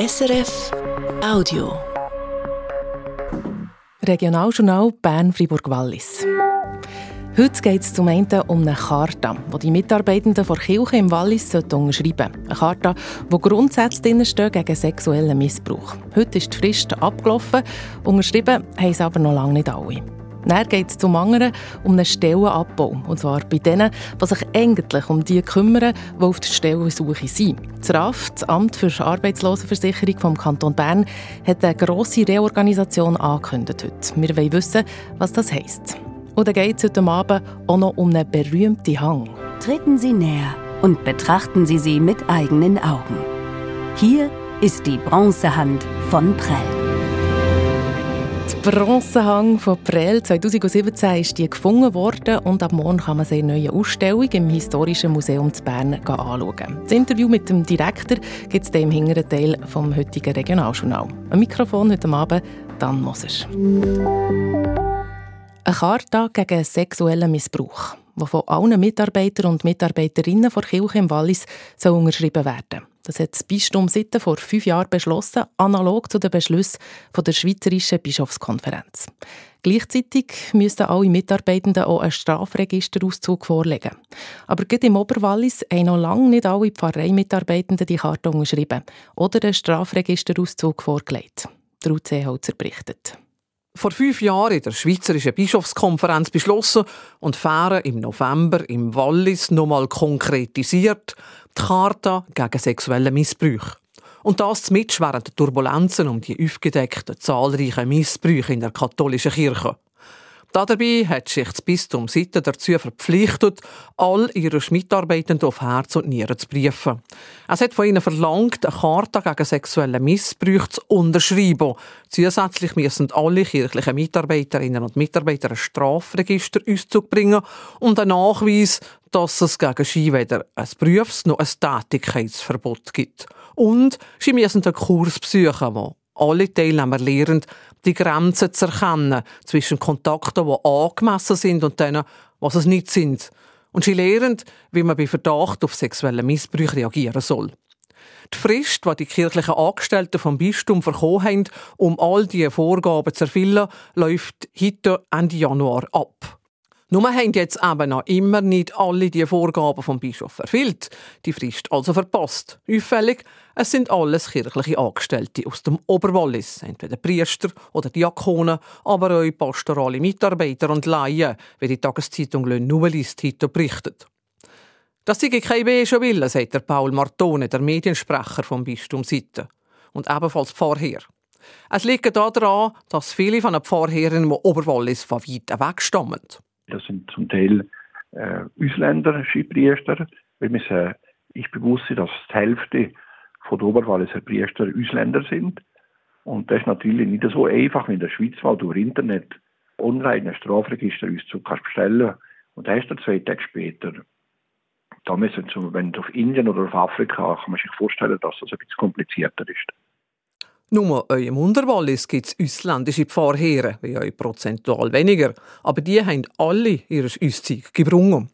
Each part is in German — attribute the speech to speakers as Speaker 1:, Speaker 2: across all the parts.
Speaker 1: SRF Audio.
Speaker 2: Regionaljournal Bern-Fribourg-Wallis. Heute geht es zum einen um eine Charta, die die Mitarbeitenden der Kirche im Wallis unterschreiben sollten. Eine Charta, wo Grundsätze gegen sexuellen Missbrauch. Heute ist die Frist abgelaufen, unterschrieben haben es aber noch lange nicht alle. Dann geht es zum anderen um einen Stellenabbau. Und zwar bei denen, die sich eigentlich um die kümmern, die auf der Stellensuche sind. Das RAF, das Amt für Arbeitslosenversicherung vom Kanton Bern, hat eine grosse Reorganisation angekündigt heute. Wir wollen wissen, was das heisst. Und dann geht es heute Abend auch noch um einen berühmten Hang.
Speaker 3: Treten Sie näher und betrachten Sie sie mit eigenen Augen. Hier ist die Bronzehand von Prell.
Speaker 2: Bronzehang von Prell 2017 ist die gefunden worden und ab morgen kann man sie in neue Ausstellung im Historischen Museum zu Bern anschauen. Das Interview mit dem Direktor gibt es im hinteren Teil vom heutigen Regionaljournal. Ein Mikrofon heute Abend, Dan Moser. Eine Charta gegen sexuellen Missbrauch, die von allen Mitarbeitern und Mitarbeiterinnen der Kirche im Wallis soll unterschrieben werden das hat das Bistum Sitten vor fünf Jahren beschlossen, analog zu den Beschlüssen der Schweizerischen Bischofskonferenz. Gleichzeitig müssten alle Mitarbeitenden auch einen Strafregisterauszug vorlegen. Aber gerade im Oberwallis haben noch lange nicht alle Pfarreimitarbeitenden die Karte unterschrieben oder einen Strafregisterauszug vorgelegt. Der UC Holzer berichtet.
Speaker 4: Vor fünf Jahren in der Schweizerischen Bischofskonferenz beschlossen und Fähren im November im Wallis nochmal konkretisiert die Charta gegen sexuelle Missbrauch. Und das mit während der Turbulenzen um die aufgedeckten zahlreichen Missbrüche in der katholischen Kirche. Dabei hat sich das Bistum Sitten dazu verpflichtet, all ihre Mitarbeitenden auf Herz und Nieren zu briefen. Es hat von ihnen verlangt, eine Charta gegen sexuellen Missbrauch zu unterschreiben. Zusätzlich müssen alle kirchlichen Mitarbeiterinnen und Mitarbeiter ein Strafregister auszubringen und einen Nachweis, dass es gegen sie weder ein Berufs- noch ein Tätigkeitsverbot gibt. Und sie müssen einen Kurs besuchen, wo alle Teilnehmer lernen, die Grenzen zu erkennen zwischen Kontakten, die angemessen sind und denen, was es nicht sind. Und sie lernen, wie man bei Verdacht auf sexuellen Missbrauch reagieren soll. Die Frist, die die kirchlichen Angestellten vom Bistum verkommen haben, um all diese Vorgaben zu erfüllen, läuft heute Ende Januar ab. Nur haben jetzt eben noch immer nicht alle die Vorgaben vom Bischof erfüllt, die Frist also verpasst. Auffällig, es sind alles kirchliche Angestellte aus dem Oberwallis, entweder Priester oder Diakonen, aber auch pastorale Mitarbeiter und Laien, wie die Tageszeitung Le Nouvelliste heute berichtet. Das sei kein B schon will, sagt der Paul Martone, der Mediensprecher vom Bistum Sitten. Und ebenfalls Pfarrherr. Es liegt daran, dass viele von den Pfarrherren im Oberwallis von weit weg stammen.
Speaker 5: Das sind zum Teil äh, ausländische Priester, weil wir sagen, ich bewusst dass die Hälfte von der Oberwalliser Priester Ausländer sind. Und das ist natürlich nicht so einfach wie in der Schweiz, weil du über Internet online ein Strafregisterauszug kannst bestellen und du zwei Tage später. Da müssen, wenn du auf Indien oder auf Afrika, kann man sich vorstellen, dass das ein bisschen komplizierter ist.
Speaker 4: Nur eurem Unterwallis gibt es ausländische Pfarrherren, wie euch prozentual weniger, aber die haben alle ihr Auszeug gebrungen.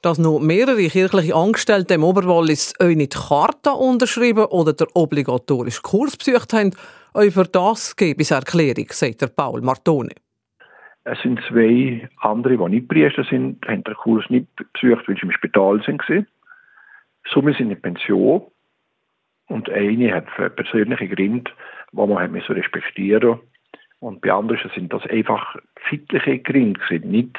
Speaker 4: Dass noch mehrere kirchliche Angestellte im Oberwallis euch nicht Charta unterschrieben oder der obligatorische Kurs besucht haben, euch für das gebe es Erklärung, sagt der Paul Martone.
Speaker 5: Es sind zwei andere, die nicht Priester sind, haben den Kurs nicht besucht, weil sie im Spital sind. Somit sind in Pension und eine hat persönliche Gründe, die man so respektieren Und bei anderen sind das einfach zeitliche Gründe. Nicht,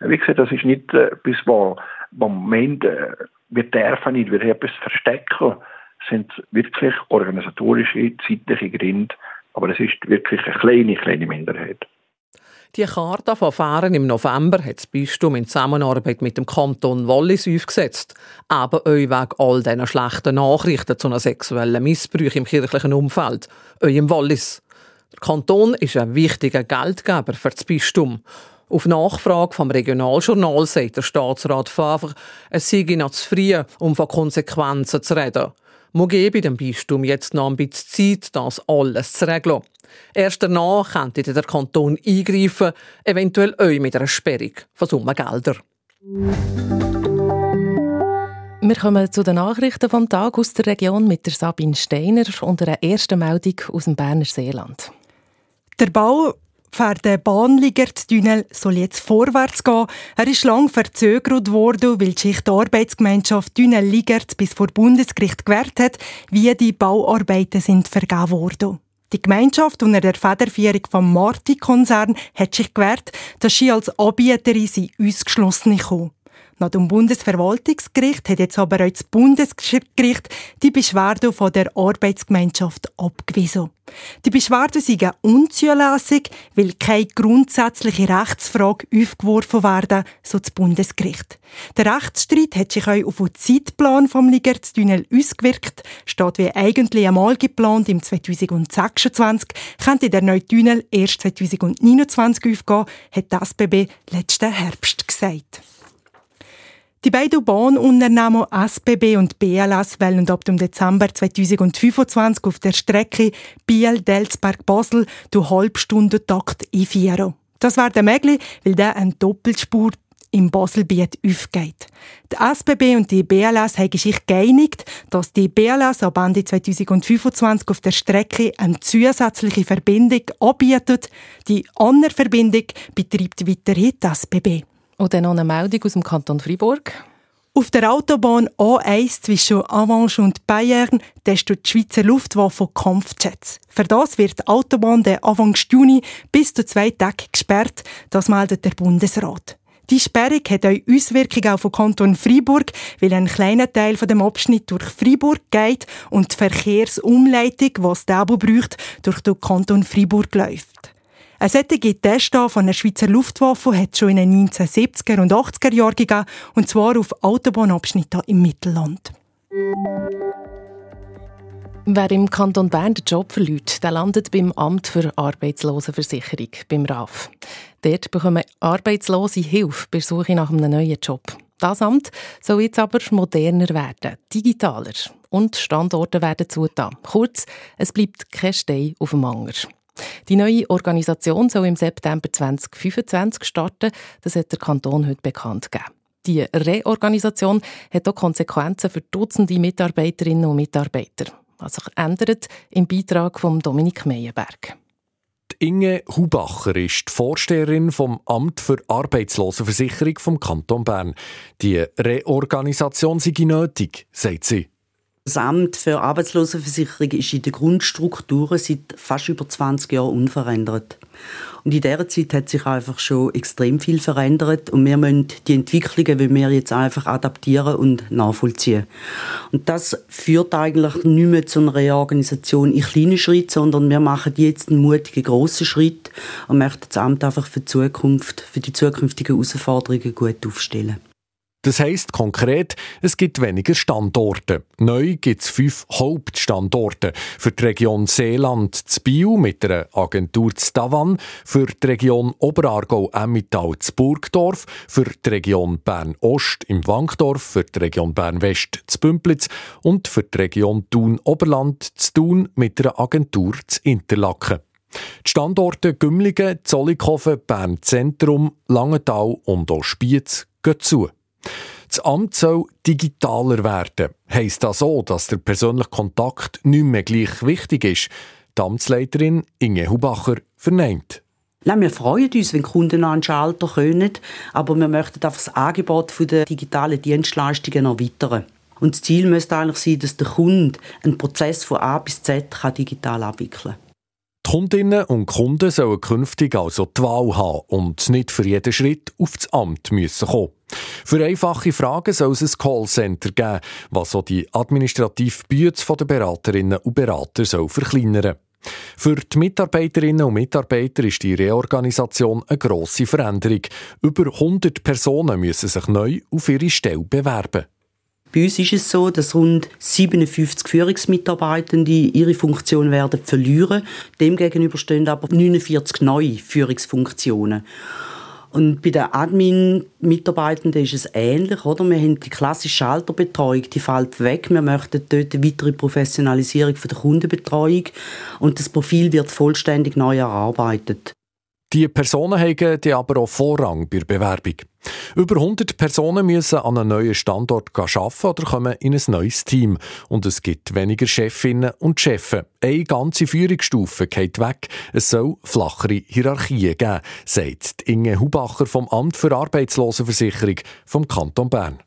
Speaker 5: wie gesagt, das ist nicht äh, etwas, wo man meint, äh, wir dürfen nicht, wir etwas verstecken. Es sind wirklich organisatorische, zeitliche Gründe. Aber es ist wirklich eine kleine, kleine Minderheit.
Speaker 4: Die Charta von Fahren im November hat das Bistum in Zusammenarbeit mit dem Kanton Wallis aufgesetzt. Eben auch wegen all diesen schlechten Nachrichten zu einem sexuellen Missbrauch im kirchlichen Umfeld. Euch im Wallis. Der Kanton ist ein wichtiger Geldgeber für das Bistum. Auf Nachfrage vom Regionaljournal sagt der Staatsrat Favre, es sei noch zu früh, um von Konsequenzen zu reden. Man gebe dem Bistum jetzt noch ein bisschen Zeit, das alles zu regeln. Erst danach könnte der Kanton eingreifen, eventuell auch mit einer Sperrung von Summengeldern.
Speaker 2: wir Wir kommen zu den Nachrichten vom Tag aus der Region mit der Sabine Steiner und einer ersten Meldung aus dem Berner Seeland.
Speaker 6: Der Bau für den Bahnligertunnel soll jetzt vorwärts gehen. Er ist lang verzögert worden, weil die Schichtarbeitsgemeinschaft Tunnel Ligert bis vor Bundesgericht gewährt hat, wie die Bauarbeiten sind vergeben worden. Die Gemeinschaft unter der Federführung vom Marti-Konzern hat sich gewährt, dass sie als Anbieterin sie ausgeschlossen kommen. Nach dem Bundesverwaltungsgericht hat jetzt aber auch das Bundesgericht die Beschwerde von der Arbeitsgemeinschaft abgewiesen. Die Beschwerde sei unzulässig, weil keine grundsätzliche Rechtsfrage aufgeworfen werden, so das Bundesgericht. Der Rechtsstreit hat sich auch auf den Zeitplan vom Ligertunnel ausgewirkt. Statt wie eigentlich einmal geplant im 2026, könnte der neue Tunnel erst 2029 aufgehen, hat das SBB letzten Herbst gesagt. Die beiden Bahnunternehmen SBB und BLS wollen ab dem Dezember 2025 auf der Strecke Biel-Delsberg-Basel durch Halbstundentakt einführen. Das wäre möglich, weil der eine Doppelspur im Baselbiet aufgeht. Die SBB und die BLS haben sich geeinigt, dass die BLS ab Ende 2025 auf der Strecke eine zusätzliche Verbindung anbietet. Die andere Verbindung betreibt weiterhin die SBB.
Speaker 2: Und dann noch eine Meldung aus dem Kanton Fribourg.
Speaker 6: Auf der Autobahn A1 zwischen Avanche und Bayern testet die Schweizer Luftwaffe Kampfjets. Für das wird die Autobahn der Anfang Juni bis zu zwei Tage gesperrt, das meldet der Bundesrat. Die Sperrung hat auch Auswirkungen auf den Kanton Freiburg, weil ein kleiner Teil von dem Abschnitt durch Freiburg geht und die Verkehrsumleitung, der Abo braucht, durch den Kanton Freiburg läuft. Ein solcher Test von der Schweizer Luftwaffe hat schon in den 1970er und 80er Jahren gegeben, und zwar auf Autobahnabschnitten im Mittelland.
Speaker 2: Wer im Kanton Bern den Job verliert, der landet beim Amt für Arbeitslosenversicherung, beim RAF. Dort bekommen Arbeitslose Hilfe bei der Suche nach einem neuen Job. Das Amt soll jetzt aber moderner werden, digitaler und Standorte werden zugetan. Kurz, es bleibt kein Stein auf dem Anger. Die neue Organisation soll im September 2025 starten. Das hat der Kanton heute bekannt gegeben. Die Reorganisation hat auch Konsequenzen für Dutzende Mitarbeiterinnen und Mitarbeiter. Was sich ändert im Beitrag von Dominik Meyerberg.
Speaker 7: Inge Hubacher ist die Vorsteherin vom Amt für Arbeitslosenversicherung vom Kanton Bern. Die Reorganisation sei nötig, sagt sie.
Speaker 8: Das Amt für Arbeitslosenversicherung ist in der Grundstruktur seit fast über 20 Jahren unverändert. Und in dieser Zeit hat sich einfach schon extrem viel verändert und wir müssen die Entwicklungen, wie wir jetzt einfach adaptieren und nachvollziehen. Und das führt eigentlich nicht mehr zu einer Reorganisation in kleinen Schritten, sondern wir machen jetzt einen mutigen grossen Schritt und möchten das Amt einfach für die Zukunft, für die zukünftigen Herausforderungen gut aufstellen.
Speaker 7: Das heisst konkret, es gibt weniger Standorte. Neu gibt es fünf Hauptstandorte. Für die Region Seeland zu Biel mit einer Agentur zu Davan, für die Region Oberargau-Emmittal zu Burgdorf, für die Region Bern-Ost im Wankdorf, für die Region Bern-West zu Bümplitz und für die Region Thun-Oberland zu Thun mit einer Agentur zu Interlaken. Die Standorte Gümligen, Zollikofen, Bern-Zentrum, Langenthal und auch Spiez gehen zu. Das Amt soll digitaler werden. Heißt das so, dass der persönliche Kontakt nicht mehr gleich wichtig ist? Die Amtsleiterin Inge Hubacher verneint.
Speaker 8: Nein, wir freuen uns, wenn Kunden an den Schalter können, aber wir möchten einfach das Angebot der digitalen Dienstleistungen erweitern. Und das Ziel müsste eigentlich sein, dass der Kunde einen Prozess von A bis Z digital abwickeln kann.
Speaker 7: Kundinnen und Kunden sollen künftig also die Wahl haben und nicht für jeden Schritt auf das Amt müssen kommen. Für einfache Fragen soll es ein Callcenter geben, was auch die administrative Bütze der Beraterinnen und Berater soll verkleinern für die Mitarbeiterinnen und Mitarbeiter ist die Reorganisation eine grosse Veränderung. Über 100 Personen müssen sich neu auf ihre Stelle bewerben.
Speaker 8: Bei uns ist es so, dass rund 57 Führungsmitarbeitende ihre Funktion werden verlieren. Demgegenüber stehen aber 49 neue Führungsfunktionen. Und bei den Admin-Mitarbeitenden ist es ähnlich, oder? Wir haben die klassische Schalterbetreuung, die fällt weg. Wir möchten dort eine weitere Professionalisierung der Kundenbetreuung und das Profil wird vollständig neu erarbeitet.
Speaker 7: Die Personen haben aber auch Vorrang bei der Bewerbung. Über 100 Personen müssen an einem neuen Standort arbeiten oder kommen in ein neues Team. Und es gibt weniger Chefinnen und Chefs. Eine ganze Führungsstufe geht weg. Es soll flachere Hierarchien geben, sagt Inge Hubacher vom Amt für Arbeitslosenversicherung vom Kanton Bern.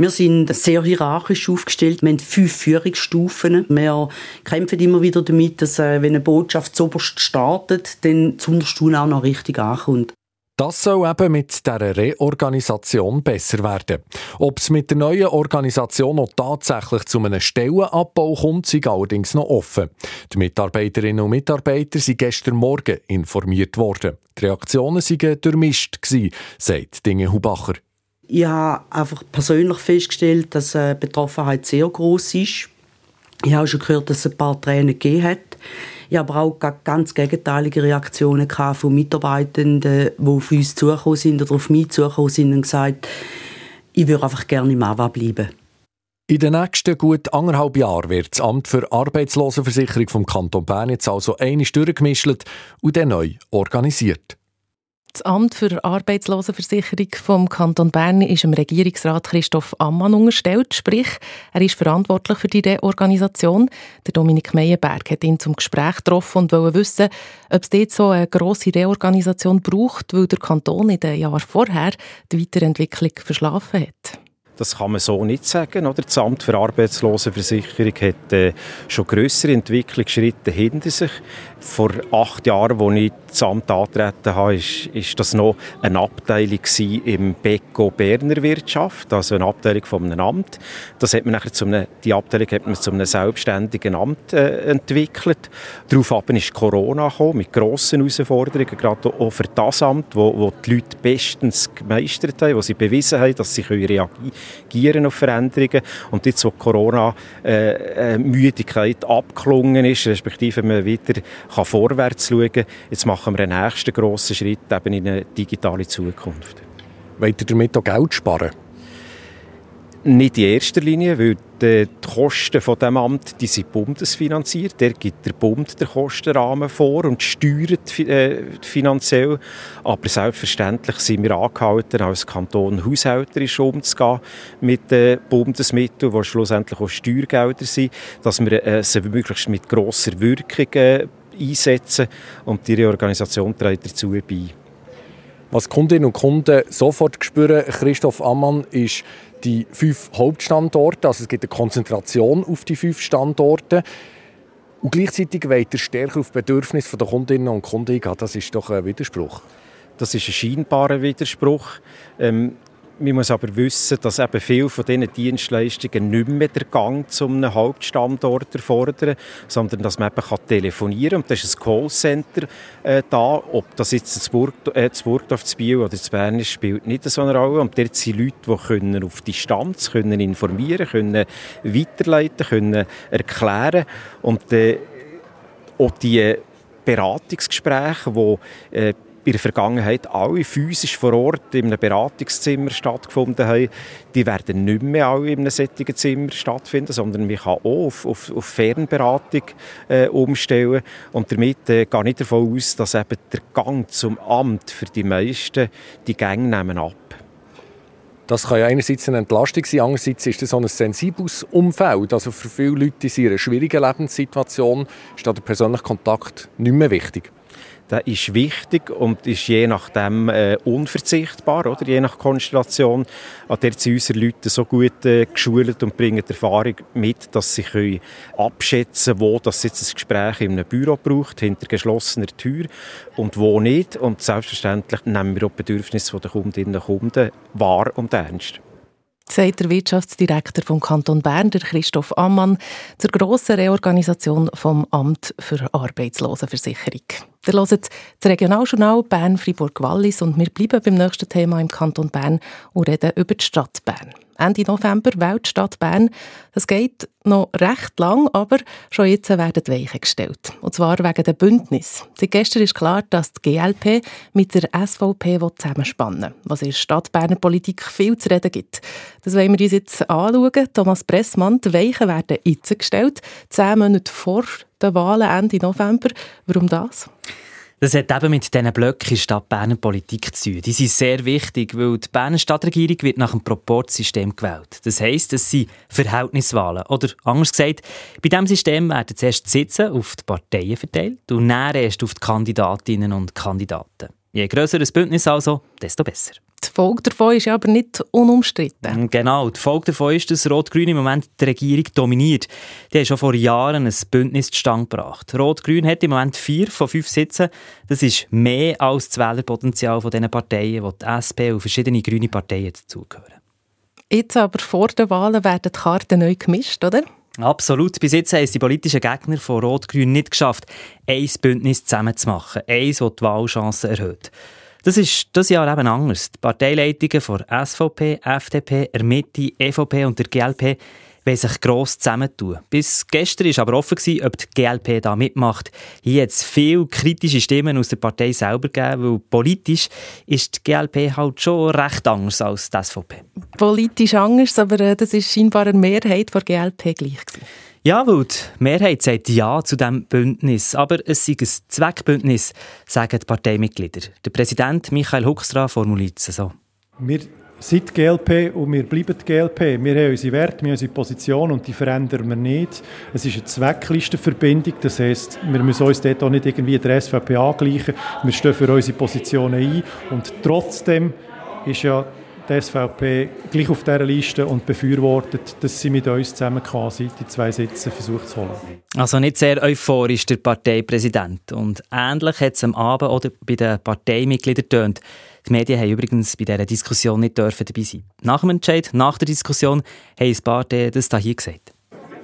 Speaker 8: Wir sind sehr hierarchisch aufgestellt. Wir haben fünf Führungsstufen. Wir kämpfen immer wieder damit, dass, äh, wenn eine Botschaft zuoberst startet, dann zuunterst auch noch richtig ankommt.
Speaker 7: Das soll eben mit dieser Reorganisation besser werden. Ob es mit der neuen Organisation noch tatsächlich zu einem Stellenabbau kommt, sind allerdings noch offen. Die Mitarbeiterinnen und Mitarbeiter sind gestern Morgen informiert worden. Die Reaktionen waren durchmischt, sagt Dinge Hubacher.
Speaker 8: Ich habe einfach persönlich festgestellt, dass die Betroffenheit sehr groß ist. Ich habe schon gehört, dass es ein paar Tränen gegeben hat. Ich habe aber auch ganz gegenteilige Reaktionen von Mitarbeitenden, die auf uns zugekommen sind oder auf mich zugekommen sind und gesagt, ich würde einfach gerne im AWA bleiben.
Speaker 7: In den nächsten gut anderthalb Jahren wird das Amt für Arbeitslosenversicherung vom Kanton Bern jetzt also einig durchgemischt und dann neu organisiert.
Speaker 2: Das Amt für Arbeitslosenversicherung vom Kanton Bern ist dem Regierungsrat Christoph Ammann unterstellt, sprich, er ist verantwortlich für die Reorganisation. Der Dominik Meyerberg hat ihn zum Gespräch getroffen und wollte wissen, ob es dort so eine grosse Reorganisation braucht, weil der Kanton in den Jahren vorher die Weiterentwicklung verschlafen hat.
Speaker 9: Das kann man so nicht sagen. Oder? Das Amt für Arbeitslosenversicherung hat äh, schon größere Entwicklungsschritte hinter sich. Vor acht Jahren, als ich das Amt angetreten habe, ist, ist das noch eine Abteilung im Beko Berner Wirtschaft, also eine Abteilung von einem Amt. Das hat man nachher zu einem, die Abteilung hat man zu einem selbstständigen Amt äh, entwickelt. Daraufhin ist Corona gekommen, mit grossen Herausforderungen, gerade auch für das Amt, wo, wo die Leute bestens gemeistert haben, wo sie bewiesen haben, dass sie reagieren auf Veränderungen. Und jetzt, wo Corona äh, äh, abgeklungen ist, respektive man wieder kann vorwärts schauen. Jetzt machen wir einen nächsten grossen Schritt eben in eine digitale Zukunft.
Speaker 7: Wollt ihr damit auch Geld sparen?
Speaker 9: Nicht in erster Linie, weil die Kosten von dem Amt die sind bundesfinanziert. Der gibt der Bund den Kostenrahmen vor und steuert äh, finanziell. Aber selbstverständlich sind wir angehalten, als Kanton haushälterisch umzugehen mit den Bundesmitteln, die schlussendlich auch Steuergelder sind, dass wir äh, sie möglichst mit grosser Wirkung äh, einsetzen und die Reorganisation trägt dazu bei.
Speaker 7: Was Kundinnen und Kunden sofort spüren, Christoph Ammann, ist die fünf Hauptstandorte. Also es gibt eine Konzentration auf die fünf Standorte. Und gleichzeitig ihr stärker auf Bedürfnisse der Kundinnen und Kunden eingehen. Das ist doch ein Widerspruch.
Speaker 9: Das ist ein scheinbarer Widerspruch. Ähm, man muss aber wissen, dass eben viele von diesen Dienstleistungen nicht mehr den Gang zu einem Hauptstandort erfordern, sondern dass man eben kann telefonieren kann. Und da ist ein Callcenter äh, da. Ob das jetzt das, Burg, äh, Burgdorf, das Biel oder das Bern ist, spielt nicht so eine Rolle. Und dort sind Leute, die können auf Distanz können informieren können, weiterleiten können, erklären. Und äh, auch die Beratungsgespräche, die äh, in der Vergangenheit alle physisch vor Ort in einem Beratungszimmer stattgefunden haben, die werden nicht mehr alle in einem solchen Zimmer stattfinden, sondern man kann auch auf, auf, auf Fernberatung äh, umstellen. Und damit äh, gehe ich davon aus, dass eben der Gang zum Amt für die meisten die Gänge nehmen ab.
Speaker 7: Das kann ja einerseits eine Entlastung sein, andererseits ist das so ein sensibles Umfeld. Also für viele Leute in einer schwierigen Lebenssituation ist der persönliche Kontakt nicht mehr wichtig
Speaker 9: der ist wichtig und ist je nachdem äh, unverzichtbar, oder? je nach Konstellation. An der sind unsere Leute so gut äh, geschult und bringen Erfahrung mit, dass sie können abschätzen können, wo das jetzt ein Gespräch in einem Büro braucht, hinter geschlossener Tür und wo nicht. Und selbstverständlich nehmen wir auch die Bedürfnisse der Kundinnen und Kunden wahr und ernst
Speaker 2: sagt der Wirtschaftsdirektor vom Kanton Bern, der Christoph Ammann, zur grossen Reorganisation vom Amt für Arbeitslosenversicherung. Ihr hört das Regionaljournal Bern-Fribourg-Wallis und wir bleiben beim nächsten Thema im Kanton Bern und reden über die Stadt Bern. Ende November Weltstadt Bern. Das geht noch recht lang, aber schon jetzt werden die Weichen gestellt. Und zwar wegen der Bündnis. Seit gestern ist klar, dass die GLP mit der SVP zusammenspannen will, was in der Stadt Berner Politik viel zu reden gibt. Das wollen wir uns jetzt anschauen. Thomas Pressmann, die Weichen werden jetzt gestellt, zehn Monate vor den Wahlen Ende November. Warum das?
Speaker 10: Das hat eben mit diesen Blöcken in Stadt Berner Politik zu tun. Die sind sehr wichtig, weil die Berner Stadtregierung wird nach dem Proportsystem gewählt. Das heisst, es sind Verhältniswahlen. Oder anders gesagt, bei diesem System werden zuerst die Sitze auf die Parteien verteilt und dann erst auf die Kandidatinnen und Kandidaten. Je grösser das Bündnis also, desto besser.
Speaker 2: Die Folge davon ist aber nicht unumstritten.
Speaker 10: Genau, die Folge davon ist, dass Rot-Grün im Moment die Regierung dominiert. Die haben schon vor Jahren ein Bündnis zustande gebracht. Rot-Grün hat im Moment vier von fünf Sitzen. Das ist mehr als das Wählerpotenzial von diesen Parteien, wo die SP und verschiedene grüne Parteien dazugehören.
Speaker 2: Jetzt aber vor den Wahlen werden die Karten neu gemischt, oder?
Speaker 10: Absolut. Bis jetzt haben es die politischen Gegner von Rot-Grün nicht geschafft, ein Bündnis zusammenzumachen. Eins, das die Wahlchancen erhöht. Das ist das Jahr eben anders. Die Parteileitungen von SVP, FDP, der Mitte, EVP und der GLP wollen sich gross zusammentun. Bis gestern war aber offen, ob die GLP da mitmacht. Hier hat es viele kritische Stimmen aus der Partei selber gegeben, weil politisch ist die GLP halt schon recht anders als die SVP.
Speaker 2: Politisch anders, aber äh, das ist scheinbar eine Mehrheit der GLP gleich gewesen.
Speaker 10: Ja, weil die Mehrheit sagt Ja zu diesem Bündnis. Aber es sei ein Zweckbündnis, sagen die Parteimitglieder. Der Präsident Michael Huckstra formuliert es so.
Speaker 11: Wir sind GLP und wir bleiben GLP. Wir haben unsere Werte, wir haben unsere Position und die verändern wir nicht. Es ist eine Zwecklistenverbindung, das heisst, wir müssen uns dort auch nicht irgendwie der SVP angleichen. Wir stehen für unsere Positionen ein und trotzdem ist ja die SVP gleich auf dieser Liste und befürwortet, dass sie mit uns zusammen quasi die zwei Sitze versucht zu holen.
Speaker 10: Also nicht sehr euphorisch der Parteipräsident. Und ähnlich hat es am Abend oder bei den Parteimitgliedern getönt. Die Medien haben übrigens bei dieser Diskussion nicht dürfen dabei sein. Nach dem Entscheid, nach der Diskussion, haben ein paar das hier gesagt.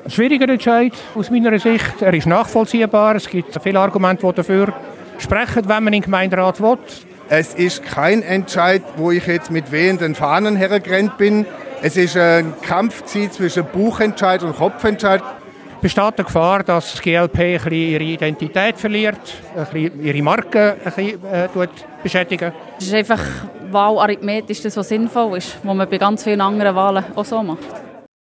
Speaker 12: Ein schwieriger Entscheid aus meiner Sicht. Er ist nachvollziehbar. Es gibt viele Argumente, die dafür sprechen, wenn man in den Gemeinderat will.
Speaker 13: Es ist kein Entscheid, wo ich jetzt mit wehenden Fahnen hergerannt bin. Es ist ein Kampf zwischen Buchentscheid und Kopfentscheid.
Speaker 12: Besteht die Gefahr, dass die GLP ein bisschen ihre Identität verliert, ein bisschen ihre Marke ein bisschen, äh, beschädigen?
Speaker 14: Es ist einfach wahlarithmetisch das, was sinnvoll ist, was man bei ganz vielen anderen Wahlen auch so macht.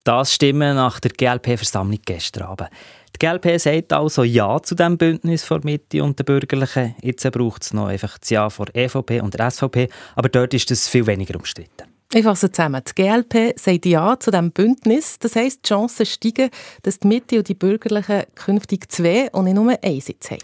Speaker 10: Das Stimmen nach der GLP-Versammlung gestern Abend. Die GLP sagt also Ja zu dem Bündnis vor Mitte und den Bürgerlichen. Jetzt braucht es noch einfach das Ja vor EVP und der SVP, aber dort ist es viel weniger umstritten.
Speaker 2: Ich fasse zusammen. Die GLP sagt Ja zu diesem Bündnis. Das heisst, die Chancen steigen, dass die Mitte und die Bürgerlichen künftig zwei und nicht nur einen Sitz haben.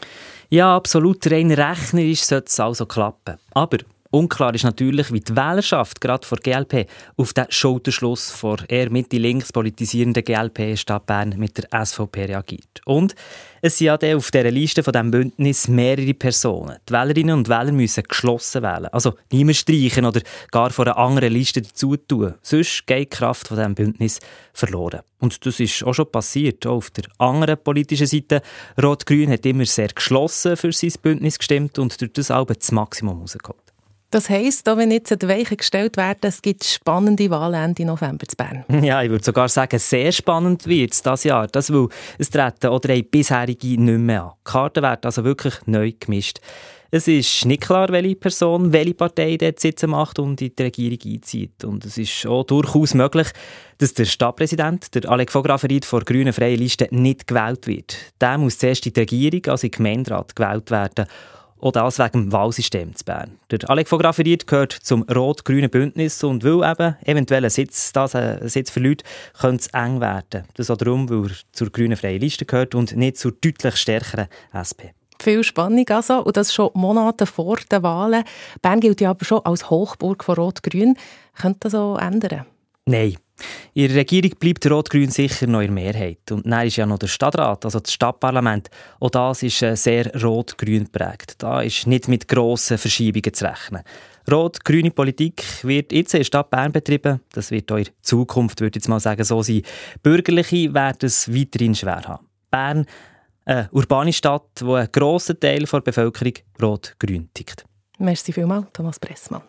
Speaker 10: Ja, absolut. Rein rechnerisch sollte es also klappen. Aber Unklar ist natürlich, wie die Wählerschaft gerade vor GLP auf den Schulterschluss vor eher Mitte-links politisierenden GLP Stadt Bern mit der SVP reagiert. Und es sind ja auf dieser Liste von diesem Bündnis mehrere Personen. Die Wählerinnen und Wähler müssen geschlossen wählen. Also niemand streichen oder gar von einer anderen Liste dazu tun. Sonst geht die Kraft von diesem Bündnis verloren. Und das ist auch schon passiert. Auch auf der anderen politischen Seite. Rot-Grün hat immer sehr geschlossen für sein Bündnis gestimmt und durch das auch das Maximum rausgeholt.
Speaker 2: Das heisst, da wenn jetzt die Weichen gestellt werden, es gibt spannende Wahlen Ende November zu Bern.
Speaker 10: Ja, ich würde sogar sagen, sehr spannend wird es dieses Jahr. Das, weil es treten oder ein bisherige nicht mehr an. Die Karten werden also wirklich neu gemischt. Es ist nicht klar, welche Person, welche Partei dort sitzen macht und in die Regierung einzieht. Und es ist auch durchaus möglich, dass der Stadtpräsident, der Alec Vograferit von der grünen Freien Liste, nicht gewählt wird. Der muss zuerst in die Regierung, also in den Gemeinderat, gewählt werden. Auch das wegen dem Wahlsystem zu Bern. Der Alec von Grafferiert gehört zum rot-grünen Bündnis und will eben eventuell einen Sitz, das einen Sitz verliert, könnte es eng werden. Das auch darum, weil er zur grünen Freien Liste gehört und nicht zur deutlich stärkeren SP.
Speaker 2: Viel Spannung also, und das schon Monate vor den Wahlen. Bern gilt ja aber schon als Hochburg von Rot-Grün. Könnte das so ändern?
Speaker 10: Nein. In der Regierung bleibt Rot-Grün sicher noch in Mehrheit. Und dann ist ja noch der Stadtrat, also das Stadtparlament. Auch das ist äh, sehr rot-grün geprägt. Da ist nicht mit grossen Verschiebungen zu rechnen. Rot-grüne Politik wird jetzt in der Stadt Bern betrieben. Das wird auch in Zukunft, würde ich jetzt mal sagen, so sein. Bürgerliche werden es weiterhin schwer haben. Bern, eine urbane Stadt, wo ein grosser Teil der Bevölkerung rot-grün tickt.
Speaker 2: Merci vielmals, Thomas Pressmann.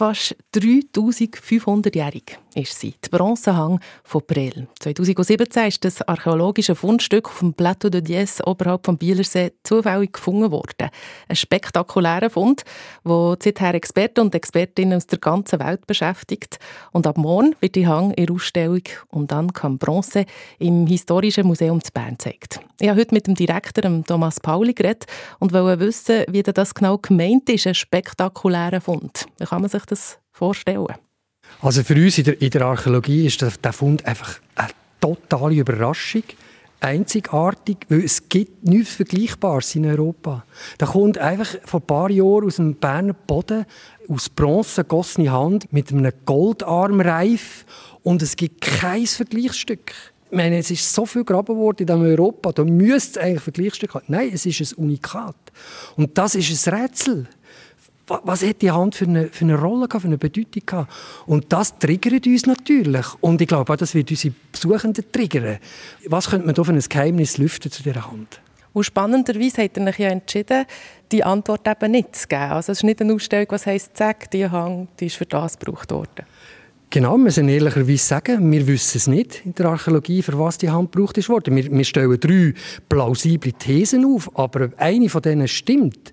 Speaker 2: Fast 3500-jährig ist sie, die Bronzehang von Prel. 2017 ist das archäologische Fundstück auf dem Plateau de Diez oberhalb vom Bielersee zufällig gefunden worden. Ein spektakulärer Fund, der seither Experten und Expertinnen aus der ganzen Welt beschäftigt. Und ab morgen wird die Hang in Ausstellung und dann kann Bronze im Historischen Museum zu Bern gezeigt. Ich habe heute mit dem Direktor Thomas Pauli geredet und wollte wissen, wie das genau gemeint ist, ein spektakulärer Fund. Wie kann man sich das vorstellen?
Speaker 15: Also für uns in der, in der Archäologie ist der, Fund einfach eine totale Überraschung einzigartig, weil es gibt nichts Vergleichbares in Europa. Da kommt einfach vor ein paar Jahren aus dem Berner Boden aus Bronze gegossene Hand mit einem Goldarmreif und es gibt kein Vergleichsstück. Ich meine, es ist so viel gegraben worden in Europa, da müsste es eigentlich Vergleichsstück haben. Nein, es ist ein Unikat. Und das ist ein Rätsel was hat die Hand für eine, für eine Rolle gehabt, für eine Bedeutung gehabt? Und das triggert uns natürlich. Und ich glaube auch, das wird unsere Besuchenden triggern. Was könnte man da für ein Geheimnis lüften zu dieser Hand?
Speaker 2: Und spannenderweise hat er sich ja entschieden, die Antwort eben nicht zu geben. Also es ist nicht eine Ausstellung, was heisst, zack, die Hand, die ist für das gebraucht worden.
Speaker 15: Genau, wir müssen ehrlicherweise sagen, wir wissen es nicht in der Archäologie, für was die Hand gebraucht ist worden. Wir, wir stellen drei plausible Thesen auf, aber eine von denen stimmt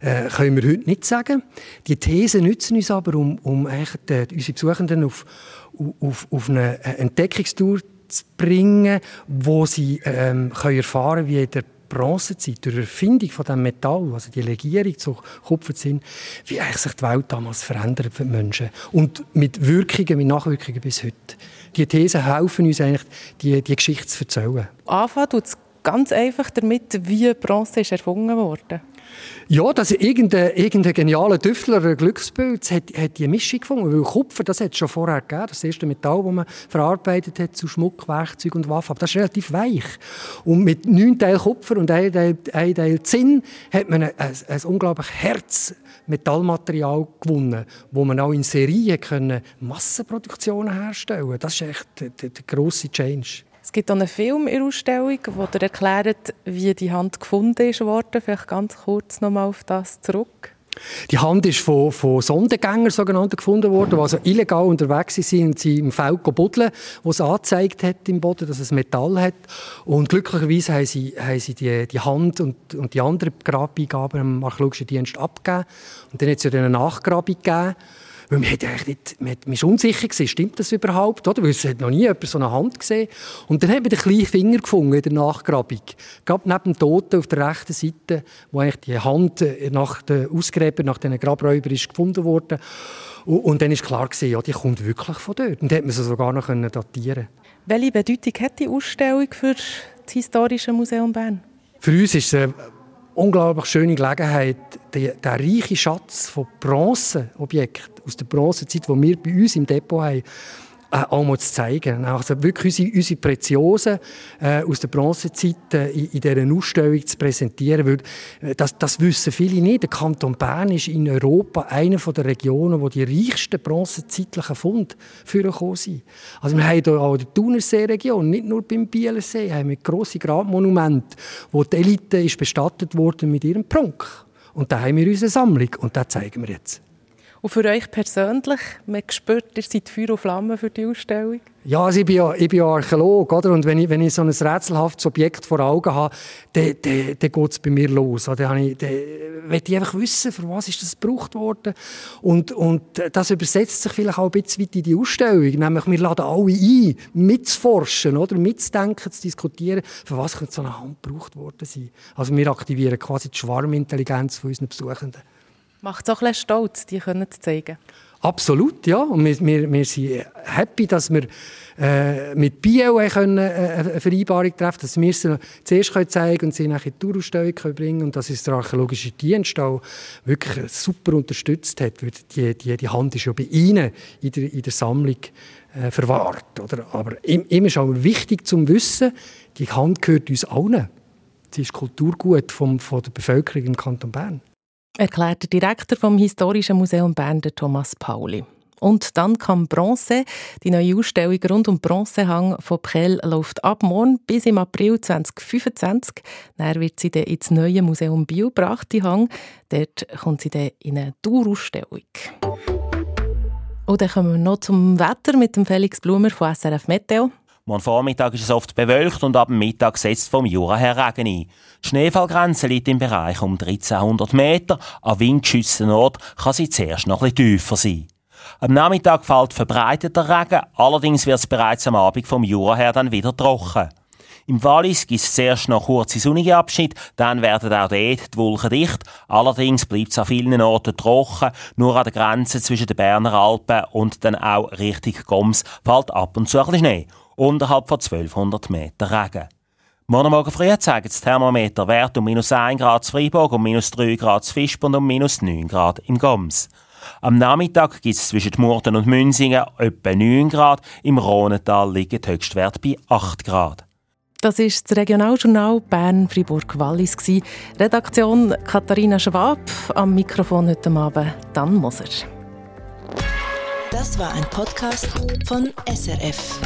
Speaker 15: äh, können wir heute nicht sagen. Die Thesen nützen uns aber, um, um die, unsere Besuchenden auf, auf, auf eine Entdeckungstour zu bringen, wo sie ähm, können erfahren wie in der Bronzezeit, durch die Erfindung von dem Metall, also die Legierung zu Kupferzinn, wie eigentlich sich die Welt damals verändert für die Menschen. Und mit Wirkungen, mit Nachwirkungen bis heute. Die Thesen helfen uns eigentlich, die, die Geschichte zu erzählen.
Speaker 2: Anfangen tut es ganz einfach damit, wie Bronze ist erfunden wurde.
Speaker 15: Ja, dass irgendein, irgendein genialer Tüftler, ein Glückspilz, hat, hat die Mischung gefunden. Weil Kupfer, das hat es schon vorher gegeben. Das erste Metall, das man verarbeitet hat zu Schmuck, Werkzeug und Waffen. Aber das ist relativ weich. Und mit neun Teil Kupfer und ein Teil, ein Teil Zinn hat man ein, ein, unglaublich Herz Metallmaterial gewonnen, wo man auch in Serien können Massenproduktionen herstellen. Das ist echt der, der, der grosse Change.
Speaker 2: Es gibt auch einen Film in der Ausstellung, der erklärt, wie die Hand gefunden ist worden. Vielleicht ganz kurz nochmal auf das zurück.
Speaker 15: Die Hand ist von, von Sondengängern sogenannten gefunden worden, die also illegal unterwegs sind und sie im Feld buddeln, wo es angezeigt hat im Boden, dass es Metall hat. Und glücklicherweise haben sie, haben sie die, die Hand und, und die anderen Grabbeigaben am archäologischen Dienst abgegeben. Und dann hat es ja eine Nachgrabung gegeben. Weil man, hat eigentlich nicht, man, man ist unsicher gewesen, stimmt das überhaupt? Oder? Weil es hat noch nie jemand so eine Hand gesehen. Und dann hat man den kleinen Finger gefunden in der Nachgrabung. Gerade neben dem Toten auf der rechten Seite, wo eigentlich die Hand äh, nach den Ausgräbern, nach diesen Grabräubern ist gefunden wurde. Und, und dann ist klar gewesen, ja, die kommt wirklich von dort. Und dann hat man sie sogar noch datieren
Speaker 2: Welche Bedeutung hat die Ausstellung für das Historische Museum Bern?
Speaker 15: Für uns ist es unglaublich schöne Gelegenheit, den, den reichen Schatz von Bronzeobjekten aus der Bronzezeit, die wir bei uns im Depot haben, auch mal zu zeigen. Also wirklich unsere, unsere Preziosen äh, aus der Bronzezeit äh, in, in dieser Ausstellung zu präsentieren. Weil, äh, das, das wissen viele nicht. Der Kanton Bern ist in Europa einer der Regionen, wo die reichsten bronzezeitlichen Funde vorgekommen sind. Also wir haben hier auch die Thunersee-Region, nicht nur beim Bielersee, haben wir grosse Grabmonumente, wo die Elite ist bestattet wurde mit ihrem Prunk. Und da haben wir unsere Sammlung und das zeigen wir jetzt.
Speaker 2: Und für euch persönlich, man spürt, ihr seid Feuer und Flamme für die Ausstellung?
Speaker 15: Ja, also ich bin ja, ich bin ja Archäolog, oder? Und wenn ich, wenn ich so ein rätselhaftes Objekt vor Augen habe, dann, dann, dann geht es bei mir los. Oder? Dann, ich, dann will ich einfach wissen, für was ist das gebraucht worden. Und, und das übersetzt sich vielleicht auch ein bisschen weit in die Ausstellung. Nämlich, wir laden alle ein, mitzuforschen, oder? mitzudenken, zu diskutieren, für was könnte so eine Hand gebraucht worden sein. Also wir aktivieren quasi die Schwarmintelligenz von unseren Besuchenden.
Speaker 2: Macht es auch ein stolz, die können zu zeigen?
Speaker 15: Absolut, ja. Und wir, wir, wir sind happy, dass wir äh, mit können, äh, eine Vereinbarung treffen dass wir sie zuerst können zeigen und sie nachher in die Tourausstellung können bringen und dass uns der archäologische Dienst auch wirklich super unterstützt hat. Weil die, die, die Hand ist ja bei Ihnen in der, in der Sammlung äh, verwahrt. Oder? Aber immer ist auch wichtig zu wissen, die Hand gehört uns allen. Sie ist Kulturgut vom, von der Bevölkerung im Kanton Bern
Speaker 2: erklärt der Direktor vom Historischen Museum Bern, Thomas Pauli. Und dann kam Bronze. Die neue Ausstellung rund um Bronzehang von Prell läuft ab morgen bis im April 2025. Dann wird sie dann ins neue Museum Bio gebracht, die Hang. Dort kommt sie dann in eine Tourausstellung. Und dann kommen wir noch zum Wetter mit dem Felix Blumer von SRF Meteo.
Speaker 16: Morgen Vormittag ist es oft bewölkt und ab dem Mittag setzt vom Jura her Regen ein. Die Schneefallgrenze liegt im Bereich um 1300 Meter. An windgeschützten Ort kann sie zuerst noch etwas tiefer sein. Am Nachmittag fällt verbreiteter Regen, allerdings wird es bereits am Abend vom Jura her dann wieder trocken. Im Wallis gibt es zuerst noch kurze sonnige Abschnitte, dann werden auch dort die Wolken dicht. Allerdings bleibt es an vielen Orten trocken. Nur an der Grenze zwischen den Berner Alpen und dann auch Richtung Goms fällt ab und zu ein bisschen Schnee. Unterhalb von 1200 Meter Regen. Morgen Morgen früh zeigen das Thermometer Wert um minus 1 Grad zu Freiburg, um minus 3 Grad zu Visp und um minus 9 Grad im Goms. Am Nachmittag gibt es zwischen Murten und Münsingen etwa 9 Grad, im Rhonental liegt der Höchstwert bei 8 Grad.
Speaker 2: Das ist das Regionaljournal Bern-Fribourg-Wallis. Redaktion Katharina Schwab, am Mikrofon heute Abend Dan Moser.
Speaker 1: Das war ein Podcast von SRF.